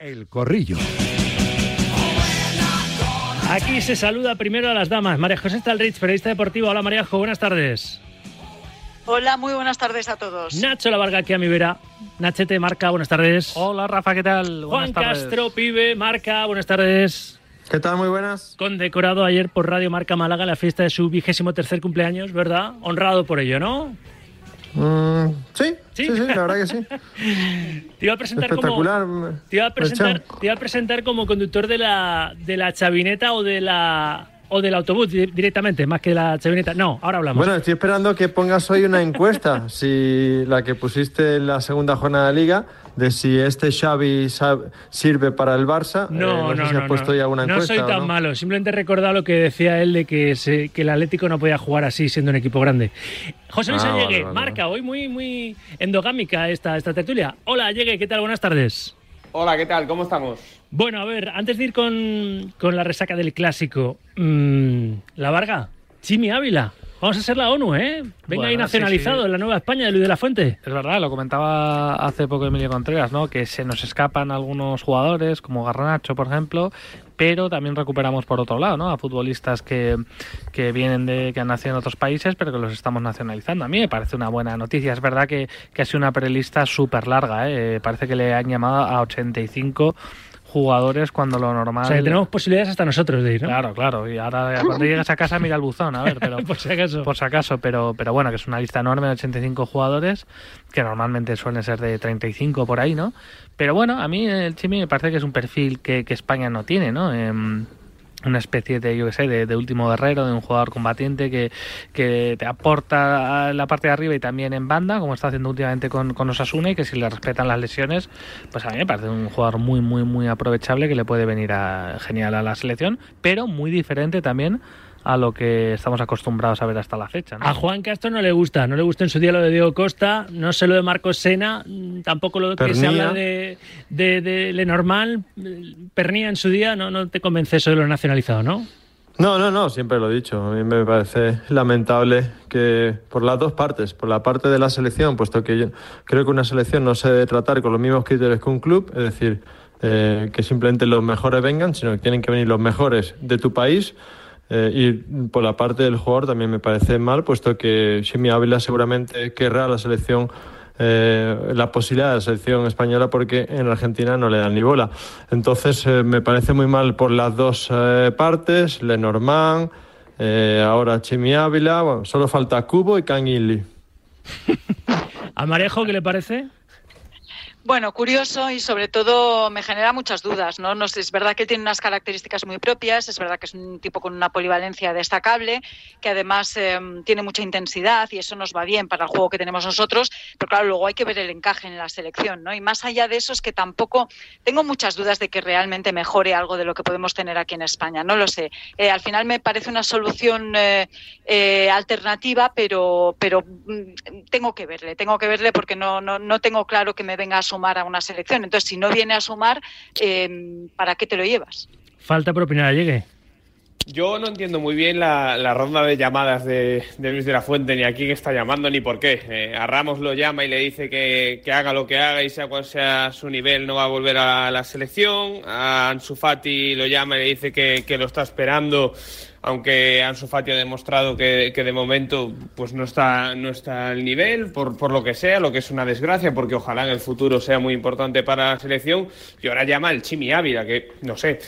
El Corrillo. Aquí se saluda primero a las damas. María José Stalrich, periodista deportiva. Hola María Jo, buenas tardes. Hola, muy buenas tardes a todos. Nacho La Varga aquí a mi vera. Nachete, Marca, buenas tardes. Hola Rafa, ¿qué tal? Juan Castro, Pibe, Marca, buenas tardes. ¿Qué tal? Muy buenas. Condecorado ayer por Radio Marca Málaga la fiesta de su vigésimo tercer cumpleaños, ¿verdad? Honrado por ello, ¿no? Mm, sí, sí, sí, la verdad que sí. te iba a presentar como te iba a presentar, te iba a presentar como conductor de la de la chavineta o de la o del autobús directamente, más que la chavineta. No, ahora hablamos. Bueno, estoy esperando que pongas hoy una encuesta, si la que pusiste en la segunda jornada de liga, de si este Xavi sirve para el Barça. No, eh, no, no, puesto ya una no soy tan malo. Simplemente he recordado lo que decía él de que, que el Atlético no podía jugar así siendo un equipo grande. José Luis ah, marca hoy muy, muy endogámica esta, esta tertulia. Hola, Allegue, ¿qué tal? Buenas tardes. Hola, ¿qué tal? ¿Cómo estamos? Bueno, a ver, antes de ir con, la resaca del clásico, mm, la Varga, Jimmy Ávila. Vamos a ser la ONU, ¿eh? Venga ahí nacionalizado en la Nueva España de Luis de la Fuente. Es verdad, lo comentaba hace poco Emilio Contreras, ¿no? Que se nos escapan algunos jugadores, como Garnacho, por ejemplo, pero también recuperamos por otro lado, ¿no? A futbolistas que, que vienen de, que han nacido en otros países, pero que los estamos nacionalizando. A mí me parece una buena noticia. Es verdad que, que ha sido una prelista súper larga, ¿eh? Parece que le han llamado a 85 jugadores cuando lo normal. O sea, tenemos posibilidades hasta nosotros de ir, ¿no? Claro, claro. Y ahora cuando llegas a casa mira el buzón, a ver, pero. por si acaso. Por si acaso, pero, pero bueno, que es una lista enorme de 85 jugadores, que normalmente suelen ser de 35 por ahí, ¿no? Pero bueno, a mí el Chimi me parece que es un perfil que, que España no tiene, ¿no? Em, una especie de, yo que sé, de, último guerrero, de un jugador combatiente que, que te aporta la parte de arriba y también en banda, como está haciendo últimamente con, con Osasuna, y que si le respetan las lesiones, pues a mí me parece un jugador muy, muy, muy aprovechable que le puede venir a, genial a la selección, pero muy diferente también a lo que estamos acostumbrados a ver hasta la fecha. A Juan Castro no le gusta, no le gusta en su día lo de Diego Costa, no sé lo de Marcos Sena, tampoco lo que se habla de, de, Lenormand, Pernía en su día, no, no te convence eso de lo nacionalizado, ¿no? No, no, no, siempre lo he dicho. A mí me parece lamentable que por las dos partes, por la parte de la selección, puesto que yo creo que una selección no se debe tratar con los mismos criterios que un club, es decir, eh, que simplemente los mejores vengan, sino que tienen que venir los mejores de tu país eh, y por la parte del jugador también me parece mal, puesto que Ximi Ávila seguramente querrá la selección eh, la posibilidad de la selección española porque en Argentina no le dan ni bola. Entonces eh, me parece muy mal por las dos partes, Lenormand, ahora Chimi Ávila, bueno, solo falta Cubo y Canguilli. ¿A Marejo qué le parece? Bueno, curioso y sobre todo me genera muchas dudas. ¿no? no es verdad que tiene unas características muy propias, es verdad que es un tipo con una polivalencia destacable, que además em, tiene mucha intensidad y eso nos va bien para el juego que tenemos nosotros, pero claro, luego hay que ver el encaje en la selección. ¿no? Y más allá de eso es que tampoco tengo muchas dudas de que realmente mejore algo de lo que podemos tener aquí en España. No lo sé. Eh, al final me parece una solución eh, eh, alternativa, pero, pero mm, tengo que verle, tengo que verle porque no, no, no tengo claro que me venga a sumar a una selección. Entonces, si no viene a sumar, eh, ¿para qué te lo llevas? Falta por opinar, llegue. Yo no entiendo muy bien la, ronda de llamadas de, Luis de la Fuente, ni a quién está llamando, ni por qué. Eh, a Ramos lo llama y le dice que, haga lo que haga y sea cual sea su nivel, no va a volver a la selección. A Ansu Fati lo llama y le dice que, que lo está esperando aunque Ansu Fati ha demostrado que, de momento pues no está, no está al nivel, por, por, lo que sea, lo que es una desgracia, porque ojalá en el futuro sea muy importante para la selección. Y ahora llama el Chimi Ávila, que no sé,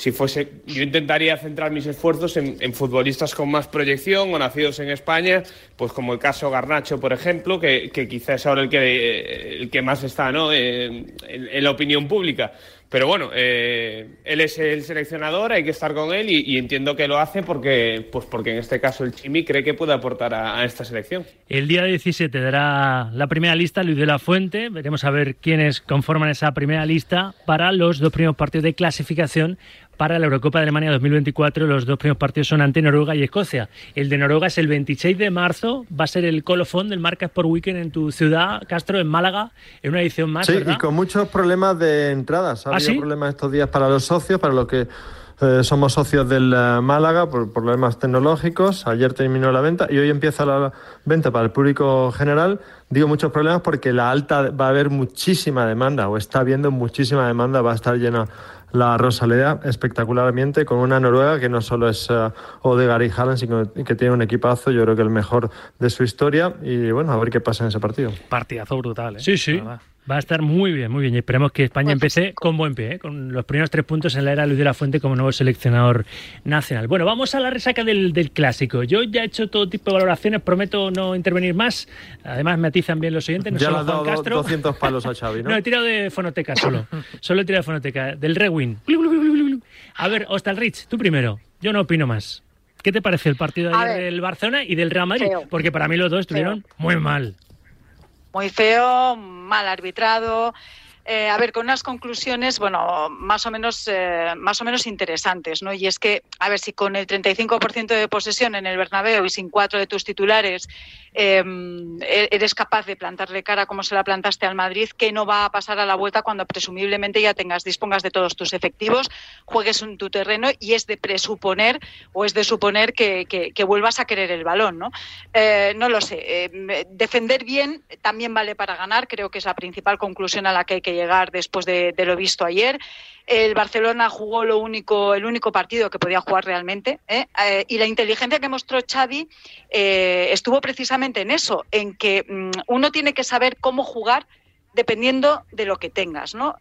si fuese, yo intentaría centrar mis esfuerzos en, futbolistas con más proyección o nacidos en España, pues como el caso Garnacho, por ejemplo, que, quizás es ahora el que, el que más está ¿no? en la opinión pública. Pero bueno, eh, él es el seleccionador, hay que estar con él y, entiendo que lo hace porque, pues porque en este caso el Chimi cree que puede aportar a, esta selección. El día 17 dará la primera lista Luis de la Fuente. Veremos a ver quiénes conforman esa primera lista para los dos primeros partidos de clasificación para la Eurocopa de Alemania 2024. Los dos primeros partidos son ante Noruega y Escocia. El de Noruega es el 26 de marzo, va a ser el colofón del Marca Sport Weekend en tu ciudad, Castro, en Málaga, en una edición más. Sí, y con muchos problemas de entradas. Ha ¿Ah, habido problemas estos días para los socios, para los que eh, somos socios del eh, Málaga por problemas tecnológicos. Ayer terminó la venta y hoy empieza la venta para el público general. Digo muchos problemas porque la alta va a haber muchísima demanda o está habiendo muchísima demanda. Va a estar llena la Rosaleda espectacularmente con una Noruega que no solo es uh, Odegaard y Haaland, sino que tiene un equipazo, yo creo que el mejor de su historia. Y bueno, a ver qué pasa en ese partido. Partidazo brutal, ¿eh? Sí, sí. Va a estar muy bien, muy bien. Y esperemos que España empiece con buen pie, ¿eh? con los primeros tres puntos en la era Luis de la Fuente como nuevo seleccionador nacional. Bueno, vamos a la resaca del, del, clásico. Yo ya he hecho todo tipo de valoraciones, prometo no intervenir más. Además, me atizan bien los oyentes. No ya solo le has dado Juan Castro. 200 palos a Xavi, ¿no? no, he tirado de fonoteca solo. solo he tirado de fonoteca. Del Rewin. A ver, Rich, tú primero. Yo no opino más. ¿Qué te parece el partido de ayer del Barcelona y del Real Madrid? Feo. Porque para mí los dos estuvieron Feo. muy mal. Muy feo, mal arbitrado. Eh, a ver, con unas conclusiones, bueno, más o menos, eh, más o menos interesantes, ¿no? Y es que, a ver, si con el 35% de posesión en el Bernabéu y sin cuatro de tus titulares eh, eres capaz de plantarle cara como se la plantaste al Madrid, ¿qué no va a pasar a la vuelta cuando presumiblemente ya tengas, dispongas de todos tus efectivos, juegues en tu terreno y es de presuponer o es de suponer que, que, vuelvas a querer el balón, ¿no? Eh, no lo sé. Defender bien también vale para ganar, creo que es la principal conclusión a la que hay que llegar después de, lo visto ayer. El Barcelona jugó lo único, el único partido que podía jugar realmente ¿eh? Eh, y la inteligencia que mostró Xavi eh, estuvo precisamente en eso, en que mm, uno tiene que saber cómo jugar dependiendo de lo que tengas, ¿no?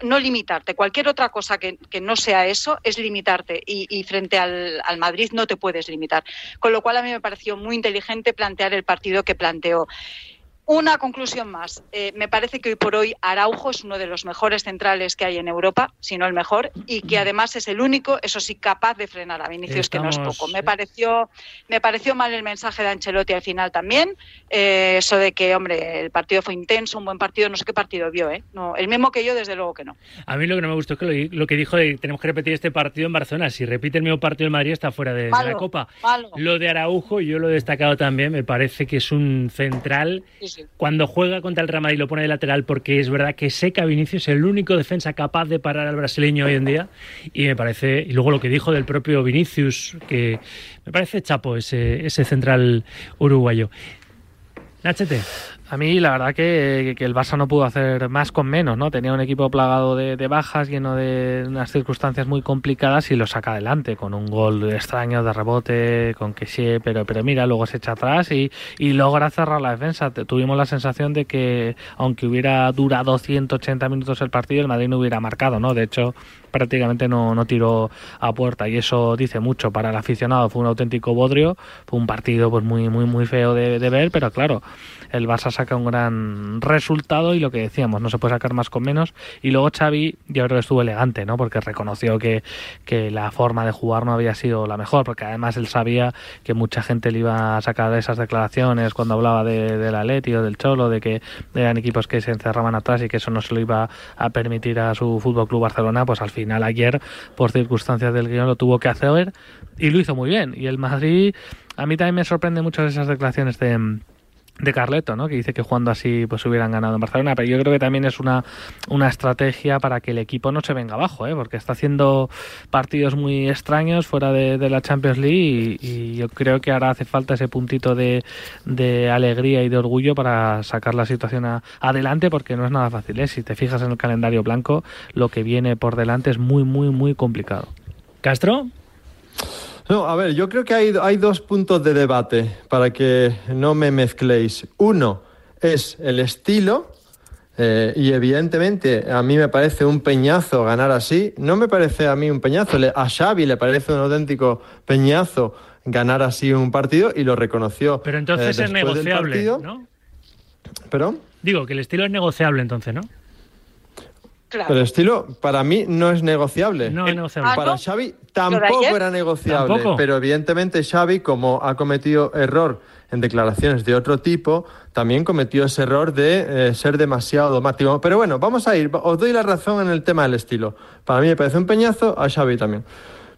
Limitarte. Cualquier otra cosa que, no sea eso es limitarte y, y frente al, al, Madrid no te puedes limitar. Con lo cual a mí me pareció muy inteligente plantear el partido que planteó. Una conclusión más. Eh, me parece que hoy por hoy Araujo es uno de los mejores centrales que hay en Europa, si no el mejor, y que además es el único, eso sí, capaz de frenar a Vinicius, Estamos... que no es poco. Me pareció, me pareció mal el mensaje de Ancelotti al final también. Eh, eso de que, hombre, el partido fue intenso, un buen partido, no sé qué partido vio, ¿eh? No, el mismo que yo, desde luego que no. A mí lo que no me gustó es que lo, lo que dijo de tenemos que repetir este partido en Barcelona. Si repite el mismo partido en Madrid, está fuera de, malo, de la Copa. Malo. Lo de Araujo, yo lo he destacado también, me parece que es un central. Sí, sí. Cuando juega contra el Real Madrid lo pone de lateral porque es verdad que seca Vinicius es el único defensa capaz de parar al brasileño hoy en día. Y me parece y luego lo que dijo del propio Vinicius que me parece chapo ese, ese central uruguayo. Nachete a mí la verdad que, el Barça no pudo hacer más con menos, ¿no? Tenía un equipo plagado de, bajas, lleno de unas circunstancias muy complicadas y lo saca adelante con un gol extraño de rebote, con que sí, pero, pero mira, luego se echa atrás y, y logra cerrar la defensa. Tuvimos la sensación de que aunque hubiera durado 180 minutos el partido, el Madrid no hubiera marcado, ¿no? De hecho, prácticamente no, no tiró a puerta y eso dice mucho para el aficionado. Fue un auténtico bodrio, fue un partido pues muy, muy, muy feo de ver, pero claro, el Barça saca un gran resultado y lo que decíamos, no se puede sacar más con menos. Y luego Xavi, yo creo que estuvo elegante, ¿no? Porque reconoció que, que la forma de jugar no había sido la mejor, porque además él sabía que mucha gente le iba a sacar esas declaraciones cuando hablaba de, del Atleti o del Cholo, de que eran equipos que se encerraban atrás y que eso no se lo iba a permitir a su Fútbol Club Barcelona, pues al final ayer, por circunstancias del guion, lo tuvo que hacer y lo hizo muy bien. Y el Madrid, a mí también me sorprende mucho esas declaraciones de de Carleto, ¿no? que dice que jugando así pues hubieran ganado en Barcelona, pero yo creo que también es una, una estrategia para que el equipo no se venga abajo, ¿eh? porque está haciendo partidos muy extraños fuera de, la Champions League y, y, yo creo que ahora hace falta ese puntito de, de alegría y de orgullo para sacar la situación a, adelante, porque no es nada fácil. ¿eh? Si te fijas en el calendario blanco, lo que viene por delante es muy, muy, muy complicado. Castro. No, a ver, yo creo que hay, hay, dos puntos de debate para que no me mezcléis. Uno es el estilo, eh, y evidentemente a mí me parece un peñazo ganar así. No me parece a mí un peñazo, a Xavi le parece un auténtico peñazo ganar así un partido y lo reconoció. Pero entonces eh, es negociable, ¿no? ¿Perdón? Digo que el estilo es negociable entonces, ¿no? Claro. Pero el estilo para mí no es negociable. No es negociable. Para ¿Ah, no? Xavi tampoco era negociable. ¿Tampoco? Pero evidentemente Xavi, como ha cometido error en declaraciones de otro tipo, también cometió ese error de eh, ser demasiado dogmático. Pero bueno, vamos a ir. Os doy la razón en el tema del estilo. Para mí me parece un peñazo, a Xavi también.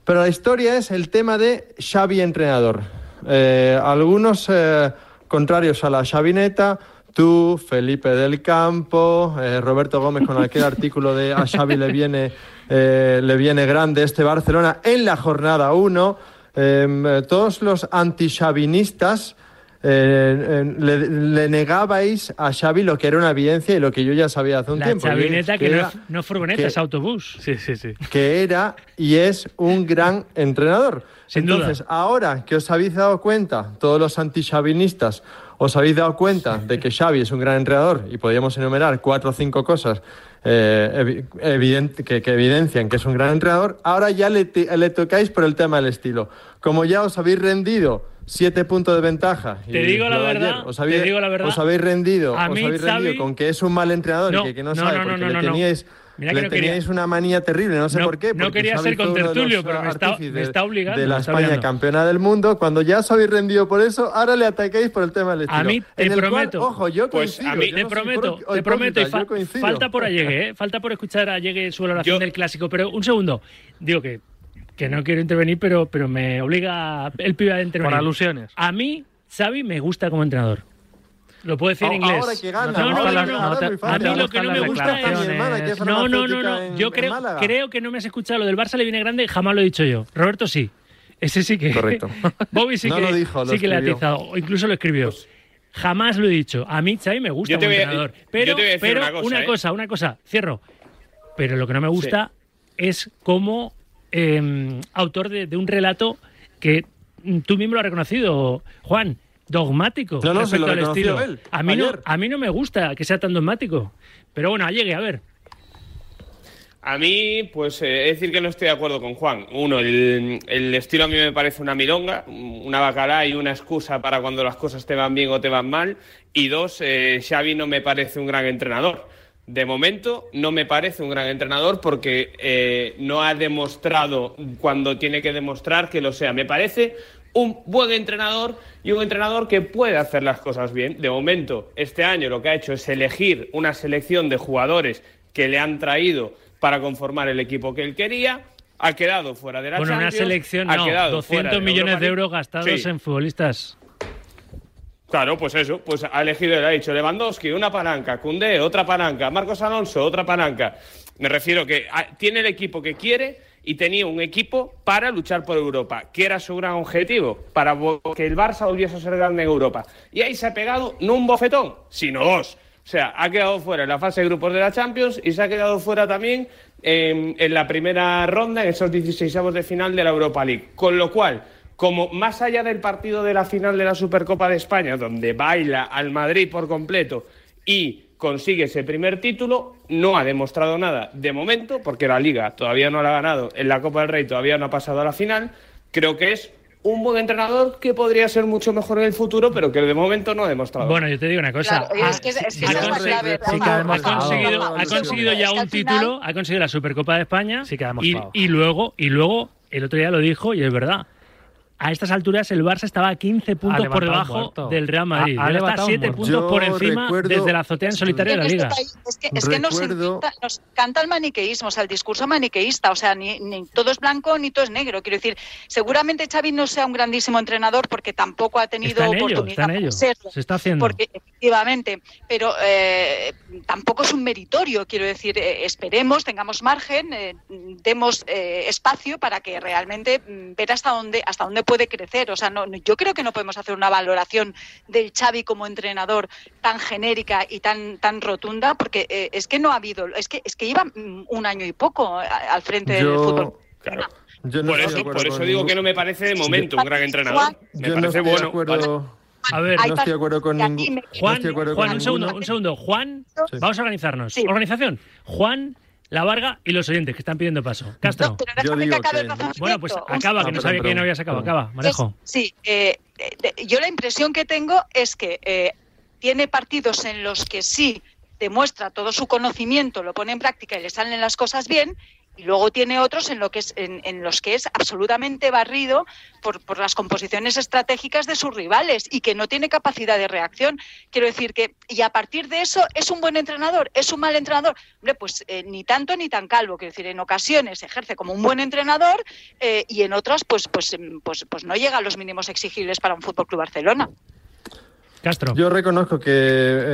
Pero la historia es el tema de Xavi entrenador. Eh, algunos eh, contrarios a la Xavineta tú, Felipe del Campo, eh, Roberto Gómez con aquel artículo de a Xavi le viene, eh, le viene grande este Barcelona en la jornada 1. Em, todos los anti-xavinistas eh, le, negabais a Xavi lo que era una evidencia y lo que yo ya sabía hace un la tiempo. Chavineta que, no, no, furgoneta, es autobús. Sí, sí, sí. Que era y es un gran entrenador. Sin Entonces, ahora que os habéis dado cuenta, todos los anti-xavinistas, os habéis dado cuenta de que Xavi es un gran entrenador y podríamos enumerar cuatro o cinco cosas eh, evidente, que, que, evidencian que es un gran entrenador, ahora ya le, le tocáis por el tema del estilo. Como ya os habéis rendido siete puntos de ventaja. Te digo la verdad. os, habéis, te digo la verdad. os habéis rendido, a os habéis rendido Xavi, con que es un mal entrenador no, y que, que no, no, sabe no, porque le teníais. Mira le no teníais quería, una manía terrible, no sé no, por qué. No quería ser con tertulio, pero me está, me está, obligando. De la está España obligando. campeona del mundo, cuando ya os habéis rendido por eso, ahora le ataquéis por el tema del estilo. A mí te en el prometo. Cual, ojo, yo pues coincido. a mí te no prometo, pro- te prometo, y fa- falta por Allegue, ¿eh? falta por escuchar a Allegue su valoración Yo- del clásico. Pero un segundo, digo que, que no quiero intervenir, pero, pero me obliga el pibe a intervenir. Por alusiones. A mí, Xavi me gusta como entrenador. Lo puedo decir en Ahora inglés. que gana, no, no, ahora no, no. A mí lo que no Ahora me gusta es... No, no, no, Yo creo, creo que no me has escuchado. Lo del Barça le viene grande, jamás lo he dicho yo. Roberto sí. Ese sí que. Correcto. Bobby sí No que, lo dijo, lo sí que le ha atizado. O incluso lo escribió. Jamás lo he dicho. A mí, Xavi, me gusta como entrenador. Pero, pero una cosa, una ¿eh? cosa, una cosa. Cierro. Pero lo que no me gusta es como eh, autor de, de un relato que mm, tú mismo lo has reconocido, Juan, dogmático No, no, se respecto lo al estilo. él, a, mí no, a mí no me gusta que sea tan dogmático. Pero bueno, llegue, a ver. A mí, pues, eh, es decir que no estoy de acuerdo con Juan. Uno, el, el estilo a mí me parece una milonga, una bacalá y una excusa para cuando las cosas te van bien o te van mal. Y dos, eh, Xavi no me parece un gran entrenador. De momento, no me parece un gran entrenador porque eh, no ha demostrado cuando tiene que demostrar que lo sea. Me parece un buen entrenador y un entrenador que puede hacer las cosas bien. De momento, este año lo que ha hecho es elegir una selección de jugadores que le han traído para conformar el equipo que él quería. Ha quedado fuera de la Bueno, una Champions, selección, ha no. quedado fuera 200 de millones de euros gastados Sí. en futbolistas. Claro, pues eso, pues ha elegido, él ha dicho Lewandowski, una palanca, Cundé, otra palanca, Marcos Alonso, otra palanca. Me refiero que ah, tiene el equipo que quiere y tenía un equipo para luchar por Europa, que era su gran objetivo, para que el Barça volviese a ser grande en Europa. Y ahí se ha pegado no un bofetón, sino dos. O sea, ha quedado fuera en la fase de grupos de la Champions y se ha quedado fuera también en, en la primera ronda, en esos 16 de final de la Europa League. Con lo cual, como más allá del partido de la final de la Supercopa de España, donde baila al Madrid por completo y consigue ese primer título, no ha demostrado nada de momento, porque la Liga todavía no la ha ganado, en la Copa del Rey todavía no ha pasado a la final. Creo que es un buen entrenador que podría ser mucho mejor en el futuro, pero que de momento no ha demostrado. Bueno, yo te digo una cosa. Ha- es que, es que ha esa es la conseguido- ya un título, ha conseguido la Supercopa de España Sí que ha y, demostrado. y luego y luego el otro día lo dijo y es verdad. A estas alturas el Barça estaba a 15 puntos por debajo muerto. del Real Madrid. Ha- está levantado un 7 muerto. puntos por encima recuerdo- desde la azotea en solitario de la Liga. Es que, es que nos, Recuerdo- encanta, nos canta el maniqueísmo, o sea, el discurso maniqueísta, o sea, ni, ni todo es blanco ni todo es negro. Quiero decir, seguramente Xavi no sea un grandísimo entrenador porque tampoco ha tenido Está en ello, oportunidad está en ello. serlo. Se está haciendo. Porque efectivamente, pero eh, tampoco es un meritorio, quiero decir, eh, esperemos, tengamos margen, eh, demos eh, espacio para que realmente mm, ver hasta dónde hasta dónde puede crecer. O sea, no, yo creo que no podemos hacer una valoración del Xavi como entrenador tan genérica y tan tan rotunda, porque eh, es que no ha habido, es que es que lleva mm, un año y poco a- al frente del fútbol. Yo no por eso, por eso digo que no me parece de momento un gran entrenador. Me Yo no parece estoy de bueno. acuerdo. A ver, no estoy de acuerdo con ningún- no Juan, acuerdo Juan con un segundo, un segundo. Juan, Sí. vamos a organizarnos. Sí. Organización. Juan, La Varga y los oyentes que están pidiendo paso. Castro. No, pero Yo que digo acabe que-. Bueno, pues acaba, que no No, sabía que no habías acabado. perdón. Acaba, Manejo. Es- sí, eh, yo la impresión que tengo es que eh, tiene partidos en los que sí demuestra todo su conocimiento, lo pone en práctica y le salen las cosas bien, y luego tiene otros en, lo que es, en, en los que es absolutamente barrido por, por las composiciones estratégicas de sus rivales y que no tiene capacidad de reacción. Quiero decir que, y a partir de eso, ¿es un buen entrenador? ¿Es un mal entrenador? Hombre, pues eh, ni tanto ni tan calvo. Quiero decir, en ocasiones ejerce como un buen entrenador eh, y en otras, pues, pues, em, pues, pues no llega a los mínimos exigibles para un Fútbol Club Barcelona. Castro. Yo reconozco que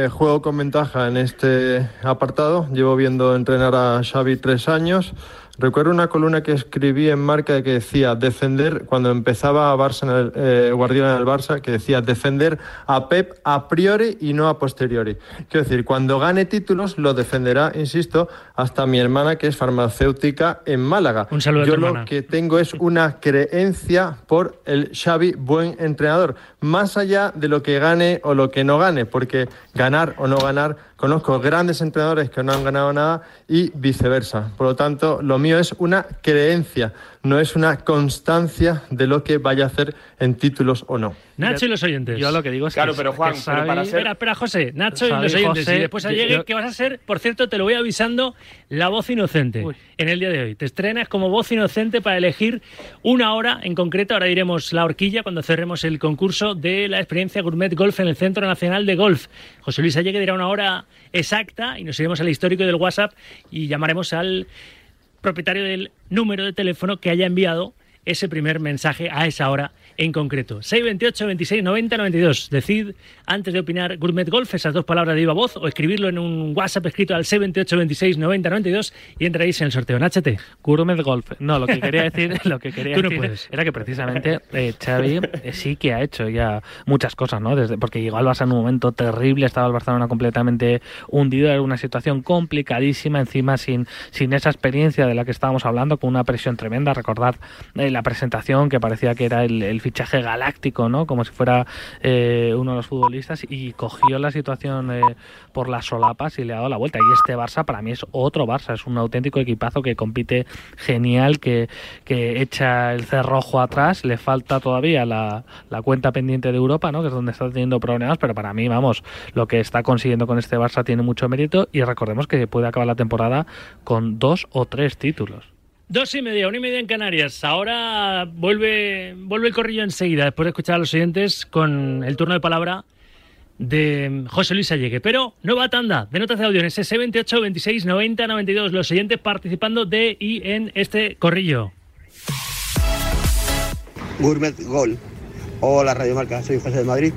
eh, juego con ventaja en este apartado. Llevo viendo entrenar a Xavi tres años. Recuerdo una columna que escribí en Marca que decía defender, cuando empezaba a Barça en el, eh, Guardiola en el Barça, que decía defender a Pep a priori y no a posteriori. Quiero decir, cuando gane títulos lo defenderá, insisto, hasta mi hermana que es farmacéutica en Málaga. Un saludo a Yo tu lo hermana. que tengo es una creencia por el Xavi buen entrenador, más allá de lo que gane o lo que no gane, porque ganar o no ganar, conozco grandes entrenadores que no han ganado nada y viceversa. Por lo tanto, lo mío es una creencia, no es una constancia de lo que vaya a hacer en títulos o no. Nacho y los oyentes. Yo lo que digo es Claro, que, pero Juan, que pero Xavi- para ser- Espera, espera, José, Nacho y Xavi, los oyentes. José, y después llegue, yo- que vas a ser, por cierto, te lo voy avisando, la voz inocente Uy. en el día de hoy. Te estrenas como voz inocente para elegir una hora en concreto. Ahora diremos la horquilla cuando cerremos el concurso de la experiencia Gourmet Golf en el Centro Nacional de Golf. José Luis Allegue dirá una hora exacta y nos iremos al histórico del WhatsApp y llamaremos al propietario del número de teléfono que haya enviado ese primer mensaje a esa hora en concreto. 628 26 90 92. Decid, antes de opinar Gourmet Golf, esas dos palabras de viva voz o escribirlo en un WhatsApp escrito al 628 26 90 92 y entraréis en el sorteo. Nachete. Gourmet Golf. No, lo que quería decir, lo que quería Tú no decir puedes. era que precisamente eh, Xavi eh, sí que ha hecho ya muchas cosas, ¿no? Desde, porque llegó al Barça en un momento terrible, estaba el Barcelona completamente hundido, era una situación complicadísima, encima sin, sin esa experiencia de la que estábamos hablando, con una presión tremenda. Recordad eh, la presentación que parecía que era el, el fichaje galáctico, ¿no? Como si fuera eh, uno de los futbolistas y cogió la situación eh, por las solapas y le ha dado la vuelta. Y este Barça para mí es otro Barça, es un auténtico equipazo que compite genial, que, que echa el cerrojo atrás, le falta todavía la, la cuenta pendiente de Europa, ¿no? Que es donde está teniendo problemas, pero para mí, vamos, lo que está consiguiendo con este Barça tiene mucho mérito y recordemos que puede acabar la temporada con dos o tres títulos. Dos y media, una y media en Canarias. Ahora vuelve, vuelve el corrillo enseguida, después de escuchar a los oyentes con el turno de palabra de José Luis Allegue. Pero nueva tanda de notas de audio en ese 28 26 90 92. Los oyentes participando de y en este corrillo. Gourmet Gol. Hola Radio Marca, soy José de Madrid.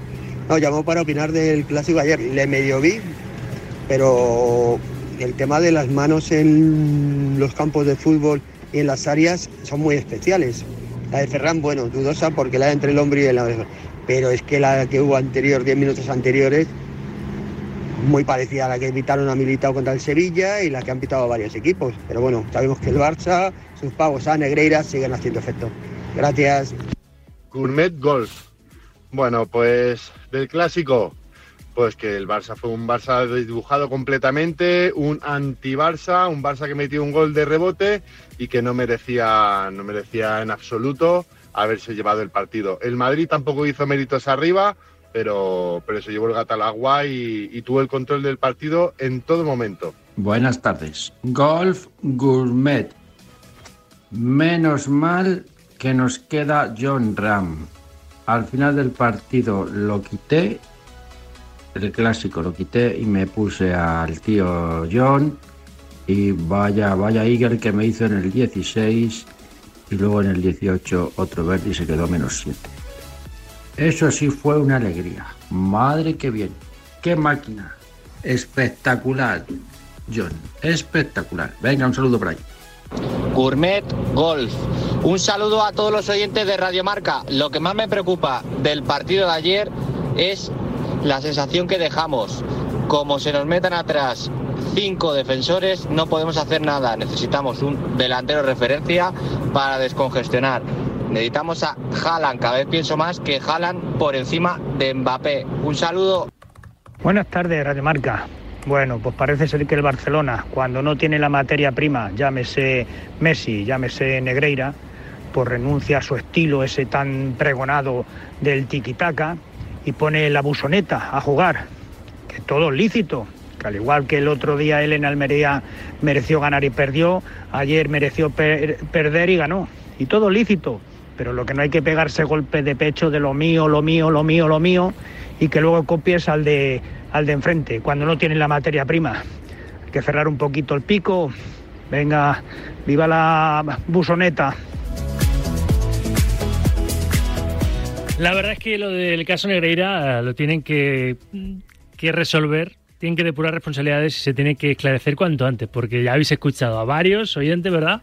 No, llamó para opinar del clásico ayer. Le medio vi, pero el tema de las manos en los campos de fútbol y en las áreas son muy especiales. La de Ferran, bueno, dudosa porque la de entre el hombre y el pero es que la que hubo anterior, 10 minutos anteriores, muy parecida a la que Vitalo ha militado contra el Sevilla y la que han pitado varios equipos. Pero bueno, sabemos que el Barça, sus pagos a Negreira siguen haciendo efecto. Gracias. Gourmet Golf. Bueno, pues del clásico, pues que el Barça fue un Barça dibujado completamente, un anti-Barça, un Barça que metió un gol de rebote y que no merecía, no merecía en absoluto haberse llevado el partido. El Madrid tampoco hizo méritos arriba, pero, pero se llevó el gato al agua y, y tuvo el control del partido en todo momento. Buenas tardes. Golf Gourmet. Menos mal que nos queda John Ram. Al final del partido lo quité, el clásico lo quité y me puse al tío John y vaya, vaya Eagle que me hizo en el 16 y luego en el 18 otro verde y se quedó menos 7. Eso sí fue una alegría. Madre que bien. Qué máquina. Espectacular, John. Espectacular. Venga, un saludo por ahí. Gourmet Golf. Un saludo a todos los oyentes de Radio Marca. Lo que más me preocupa del partido de ayer es la sensación que dejamos. Como se nos metan atrás cinco defensores, no podemos hacer nada. Necesitamos un delantero de referencia para descongestionar. Necesitamos a Haaland. Cada vez pienso más que Haaland por encima de Mbappé. Un saludo. Buenas tardes, Radio Marca. Bueno, pues parece ser que el Barcelona, cuando no tiene la materia prima, llámese Messi, llámese Negreira, pues renuncia a su estilo ese tan pregonado del tiquitaca y pone la busoneta a jugar, que todo lícito, que al igual que el otro día él en Almería mereció ganar y perdió, ayer mereció per- perder y ganó, y todo lícito, pero lo que no hay que pegarse golpe de pecho de lo mío, lo mío, lo mío, lo mío, y que luego copies al de, al de enfrente, cuando no tienen la materia prima. Hay que cerrar un poquito el pico. Venga, viva la busoneta. La verdad es que lo del caso Negreira lo tienen que, que resolver tienen que depurar responsabilidades y se tiene que esclarecer cuanto antes, porque ya habéis escuchado a varios oyentes, ¿verdad?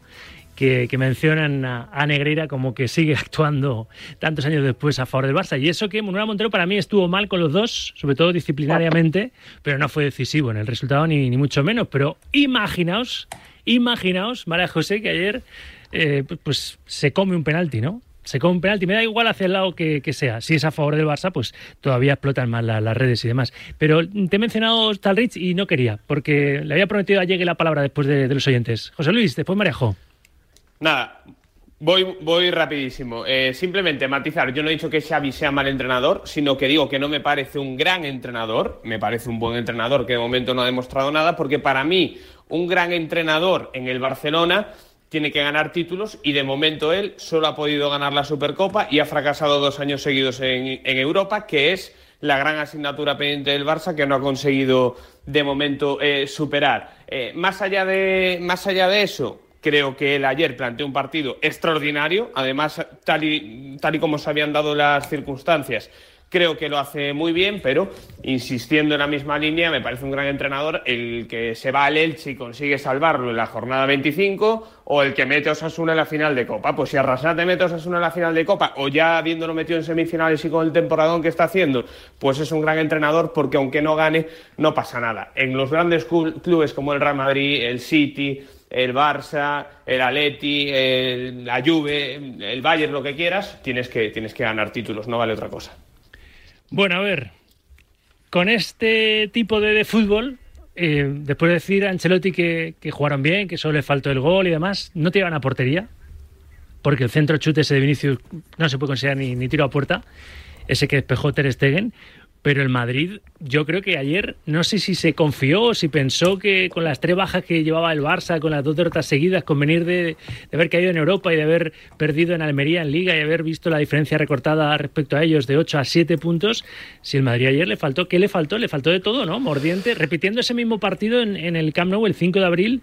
Que, mencionan a, Negreira como que sigue actuando tantos años después a favor del Barça. Y eso que Manuel Montero para mí estuvo mal con los dos, sobre todo disciplinariamente, pero no fue decisivo en el resultado ni, ni mucho menos. Pero imaginaos, imaginaos, María José, que ayer eh, pues se come un penalti, ¿no? Se come un penalti, me da igual hacia el lado que, sea. Si es a favor del Barça, pues todavía explotan más las redes y demás. Pero te he mencionado Talrich y no quería, porque le había prometido a Llegue la palabra después de, los oyentes. José Luis, después Marejo. Nada, Voy, voy rapidísimo. Eh, simplemente matizar, yo no he dicho que Xavi sea mal entrenador, sino que digo que no me parece un gran entrenador, me parece un buen entrenador que de momento no ha demostrado nada, porque para mí un gran entrenador en el Barcelona tiene que ganar títulos y de momento él solo ha podido ganar la Supercopa y ha fracasado dos años seguidos en, Europa, que es la gran asignatura pendiente del Barça que no ha conseguido de momento eh, superar. Eh, más, allá de, más allá de eso, creo que él ayer planteó un partido extraordinario, además tal y, tal y como se habían dado las circunstancias, creo que lo hace muy bien, pero insistiendo en la misma línea, me parece un gran entrenador el que se va al Elche y consigue salvarlo en la jornada 25 o el que mete Osasuna en la final de Copa. Pues si Arrasate mete a Osasuna en la final de Copa o ya habiéndolo metido en semifinales y con el temporadón que está haciendo, pues es un gran entrenador porque aunque no gane, no pasa nada. En los grandes clubes como el Real Madrid, el City, el Barça, el Atleti, la Juve, el Bayern, lo que quieras, tienes que, tienes que ganar títulos, no vale otra cosa. Bueno, a ver, con este tipo de, fútbol, eh, después de decir a Ancelotti que, jugaron bien, que solo le faltó el gol y demás, no te a portería, porque el centro chute ese de Vinicius no se puede considerar ni, ni tiro a puerta, ese que despejó Ter Stegen, pero el Madrid, yo creo que ayer, no sé si se confió o si pensó que con las tres bajas que llevaba el Barça, con las dos derrotas seguidas, con venir de, haber caído en Europa y de haber perdido en Almería en Liga y haber visto la diferencia recortada respecto a ellos de 8 a 7 puntos, si el Madrid ayer le faltó, ¿qué le faltó? Le faltó de todo, ¿no? Mordiente, repitiendo ese mismo partido en, en el Camp Nou el 5 de abril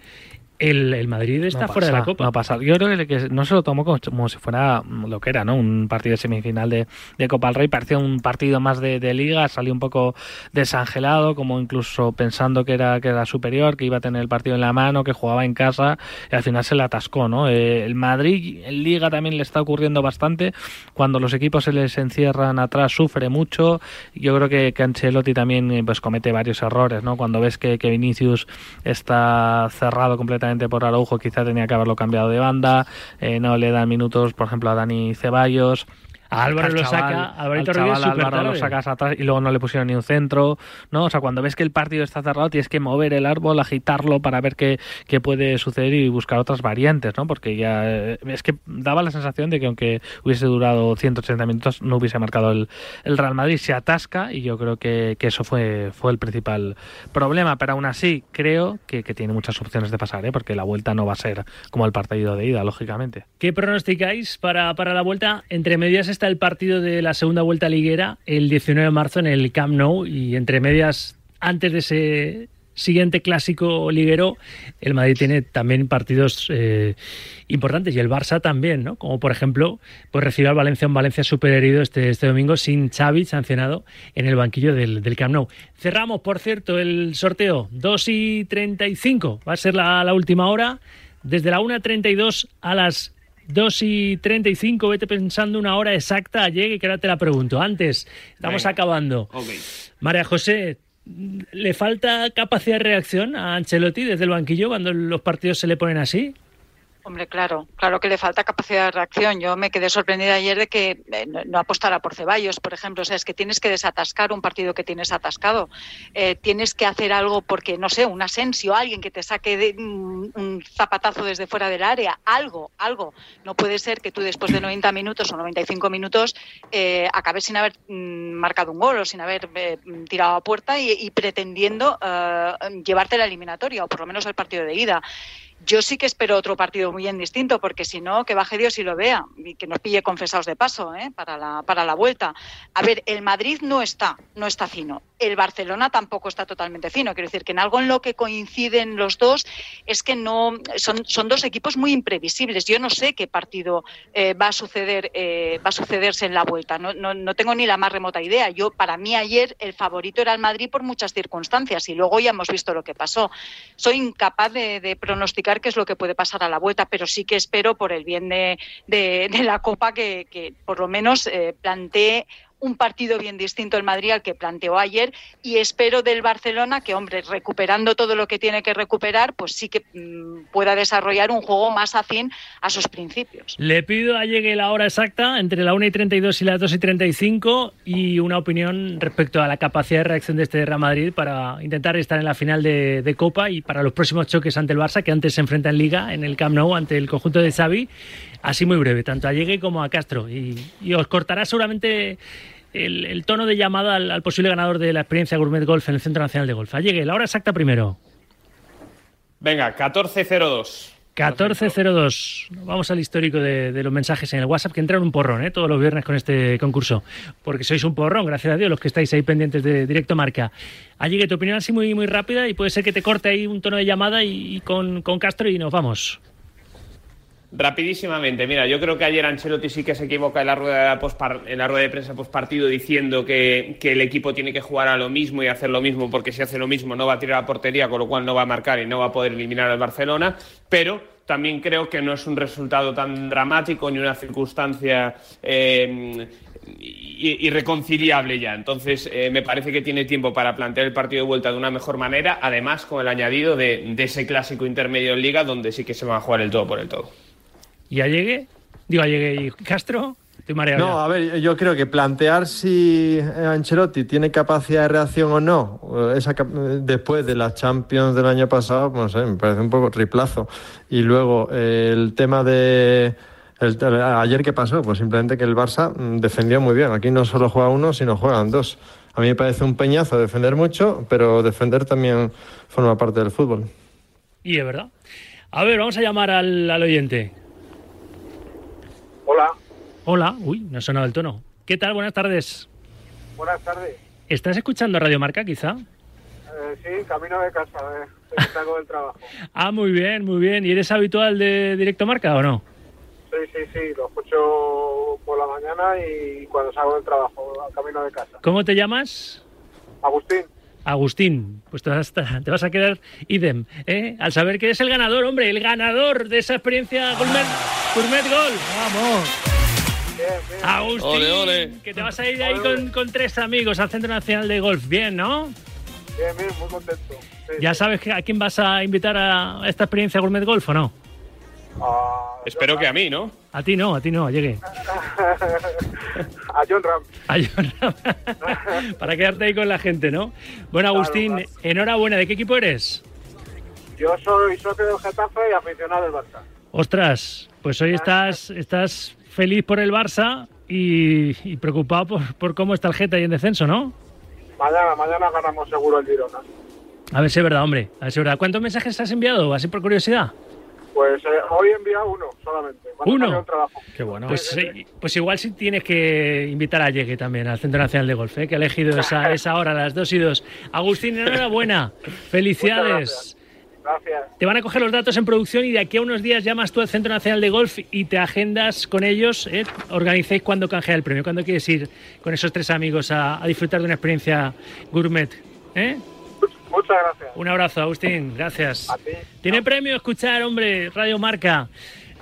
el, Madrid está fuera de la Copa. No ha pasado. Yo creo que no se lo tomó como, si fuera lo que era, ¿no? Un partido de semifinal de, Copa del Rey. Parecía un partido más de, Liga, salió un poco desangelado, como incluso pensando que era, que era superior, que iba a tener el partido en la mano, que jugaba en casa, y al final se le atascó, ¿no? Eh, el Madrid en Liga también le está ocurriendo bastante. Cuando los equipos se les encierran atrás, sufre mucho. Yo creo que, que Ancelotti también eh, pues comete varios errores, ¿no? Cuando ves que, que Vinicius está cerrado completamente por Araujo, quizá tenía que haberlo cambiado de banda, eh, no le dan minutos, por ejemplo, a Dani Ceballos. Álvaro lo saca, Álvaro lo sacas atrás y luego no le pusieron ni un centro, ¿no? O sea, cuando ves que el partido está cerrado tienes que mover el árbol, agitarlo para ver qué, qué puede suceder y buscar otras variantes, ¿no? Porque ya eh, es que daba la sensación de que aunque hubiese durado 180 minutos no hubiese marcado el, el Real Madrid, se atasca y yo creo que, que, eso fue, fue el principal problema, pero aún así creo que, que tiene muchas opciones de pasar, ¿eh? Porque la vuelta no va a ser como el partido de ida, lógicamente. ¿Qué pronosticáis para, para la vuelta? Entre medias el partido de la segunda vuelta liguera el 19 de marzo en el Camp Nou y entre medias, antes de ese siguiente clásico liguero, el Madrid tiene también partidos eh, importantes y el Barça también, ¿no? Como por ejemplo, pues recibe al Valencia un Valencia superherido este, este domingo sin Xavi sancionado en el banquillo del, del Camp Nou. Cerramos, por cierto, el sorteo 2 y 35, va a ser la, la última hora, desde la 1.32 a las 2 y 35, vete pensando una hora exacta, llegue, que ahora te la pregunto. Antes, estamos acabando. María José, ¿le falta capacidad de reacción a Ancelotti desde el banquillo cuando los partidos se le ponen así? Hombre, claro, claro que le falta capacidad de reacción. Yo me quedé sorprendida ayer de que eh, no, apostara por Ceballos, por ejemplo. O sea, es que tienes que desatascar un partido que tienes atascado. Eh, tienes que hacer algo porque, no sé, un asensio, alguien que te saque de, un, zapatazo desde fuera del área, algo, algo. No puede ser que tú después de 90 minutos o 95 minutos eh, acabes sin haber mm, marcado un gol o sin haber tirado a puerta y, y pretendiendo llevarte la eliminatoria o por lo menos el partido de ida. Yo sí que espero otro partido muy bien distinto, porque si no, que baje Dios y lo vea, y que nos pille confesados de paso ¿eh? para, la, para la vuelta. A ver, el Madrid no está, no está fino. El Barcelona tampoco está totalmente fino. Quiero decir que en algo en lo que coinciden los dos es que no son, son dos equipos muy imprevisibles. Yo no sé qué partido eh, va a suceder eh, va a sucederse en la vuelta. No, no, no, tengo ni la más remota idea. Yo para mí ayer el favorito era el Madrid por muchas circunstancias y luego ya hemos visto lo que pasó. Soy incapaz de, pronosticar qué es lo que puede pasar a la vuelta, pero sí que espero por el bien de, de, de la Copa que, que por lo menos eh, plantee un partido bien distinto el Madrid al que planteó ayer y espero del Barcelona que, hombre, recuperando todo lo que tiene que recuperar, pues sí que mmm, pueda desarrollar un juego más afín a sus principios. Le pido a llegue la hora exacta entre la 1 y 32 y las 2 y 35 y una opinión respecto a la capacidad de reacción de este Real Madrid para intentar estar en la final de, de Copa y para los próximos choques ante el Barça que antes se enfrenta en Liga en el Camp Nou ante el conjunto de Xavi. Así muy breve, tanto a Llegue como a Castro. Y, y os cortará seguramente el, el, tono de llamada al, al, posible ganador de la experiencia Gourmet Golf en el Centro Nacional de Golf. Llegue, la hora exacta primero. Venga, 14.02. 14.02. Vamos al histórico de, de, los mensajes en el WhatsApp que entraron un porrón ¿eh? todos los viernes con este concurso. Porque sois un porrón, gracias a Dios, los que estáis ahí pendientes de directo marca. Llegue, tu opinión así muy, muy rápida y puede ser que te corte ahí un tono de llamada y, y con, con Castro y nos vamos. Rapidísimamente, mira, yo creo que ayer Ancelotti sí que se equivoca en la rueda de, en la rueda de prensa postpartido diciendo que, que, el equipo tiene que jugar a lo mismo y hacer lo mismo, porque si hace lo mismo no va a tirar a portería, con lo cual no va a marcar y no va a poder eliminar al Barcelona, pero también creo que no es un resultado tan dramático ni una circunstancia eh, irreconciliable ya. Entonces, eh, me parece que tiene tiempo para plantear el partido de vuelta de una mejor manera, además con el añadido de, de ese clásico intermedio en Liga, donde sí que se va a jugar el todo por el todo. ¿Y a Llegue? Digo, a Llegue y Castro. Estoy mareado. No, a ver, yo creo que plantear si Ancelotti tiene capacidad de reacción o no, esa, después de las Champions del año pasado, no sé, me parece un poco riplazo. Y luego eh, el tema de. El, ayer qué pasó, pues simplemente que el Barça defendió muy bien. Aquí no solo juega uno, sino juegan dos. A mí me parece un peñazo defender mucho, pero defender también forma parte del fútbol. Y es verdad. A ver, vamos a llamar al, al oyente. Hola. Hola, uy, no ha sonado el tono. ¿Qué tal? Buenas tardes. Buenas tardes. ¿Estás escuchando Radio Marca, quizá? Eh, sí, camino de casa, eh. salgo del trabajo. ah, muy bien, muy bien. ¿Y eres habitual de Directo Marca o no? Sí, sí, sí, lo escucho por la mañana y cuando salgo del trabajo, camino de casa. ¿Cómo te llamas? Agustín. Agustín, pues te vas, a, te vas a quedar idem, ¿eh? Al saber que eres el ganador, hombre, el ganador de esa experiencia Gourmet, gourmet Gol. ¡Vamos! Bien, bien. Agustín, ole, ole. que te vas a ir ahí con, con, tres amigos al Centro Nacional de Golf. Bien, ¿no? Bien, bien, muy contento. Sí, ¿Ya sí. sabes a quién vas a invitar a esta experiencia Gourmet Golf o no? Uh, Espero que a mí, ¿no? A ti no, a ti no, llegue. a John Ram. A John Ram. Para quedarte ahí con la gente, ¿no? Bueno, Agustín, claro. enhorabuena. ¿De qué equipo eres? Yo soy socio del Getafe y aficionado del Barça. Ostras, pues hoy estás, estás feliz por el Barça y, y preocupado por, por, cómo está el Geta y en descenso, ¿no? Mañana, mañana ganamos seguro el Girona. A ver si es verdad, hombre. A ver si es verdad. ¿Cuántos mensajes has enviado? Así por curiosidad. Pues eh, hoy he enviado uno solamente. ¿Uno? Qué bueno. Pues, sí, sí. pues, igual sí tienes que invitar a Llegue también, al Centro Nacional de Golf, ¿eh? que ha elegido esa, esa hora, las 2 y 2. Agustín, enhorabuena. Felicidades. Gracias. Te van a coger los datos en producción y de aquí a unos días llamas tú al Centro Nacional de Golf y te agendas con ellos. ¿eh? Organicéis cuando canjea el premio. ¿Cuándo quieres ir con esos tres amigos a, a disfrutar de una experiencia gourmet? ¿Eh? Muchas gracias. Un abrazo, Agustín. Gracias. A ti. Tiene no. premio escuchar, hombre, Radio Marca.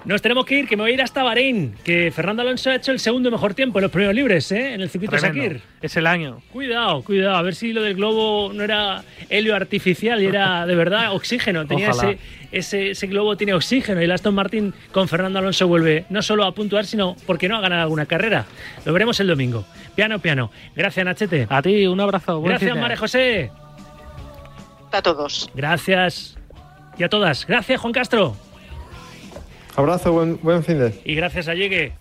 Nos tenemos que ir, que me voy a ir hasta Bahrein, que Fernando Alonso ha hecho el segundo mejor tiempo en los premios libres, ¿eh? En el circuito Tremendo. Sakir. Es el año. Cuidado, cuidado, a ver si lo del globo no era helio artificial y era de verdad oxígeno. Tenía ese, ese, ese, globo tiene oxígeno y el Aston Martin con Fernando Alonso vuelve no solo a puntuar, sino porque no a ganar alguna carrera. Lo veremos el domingo. Piano, piano. Gracias, Nachete. A ti, un abrazo. Gracias, María José. A todos. Gracias. Y a todas. Gracias, Juan Castro. Abrazo, buen, buen fin de. Y gracias a Llegue.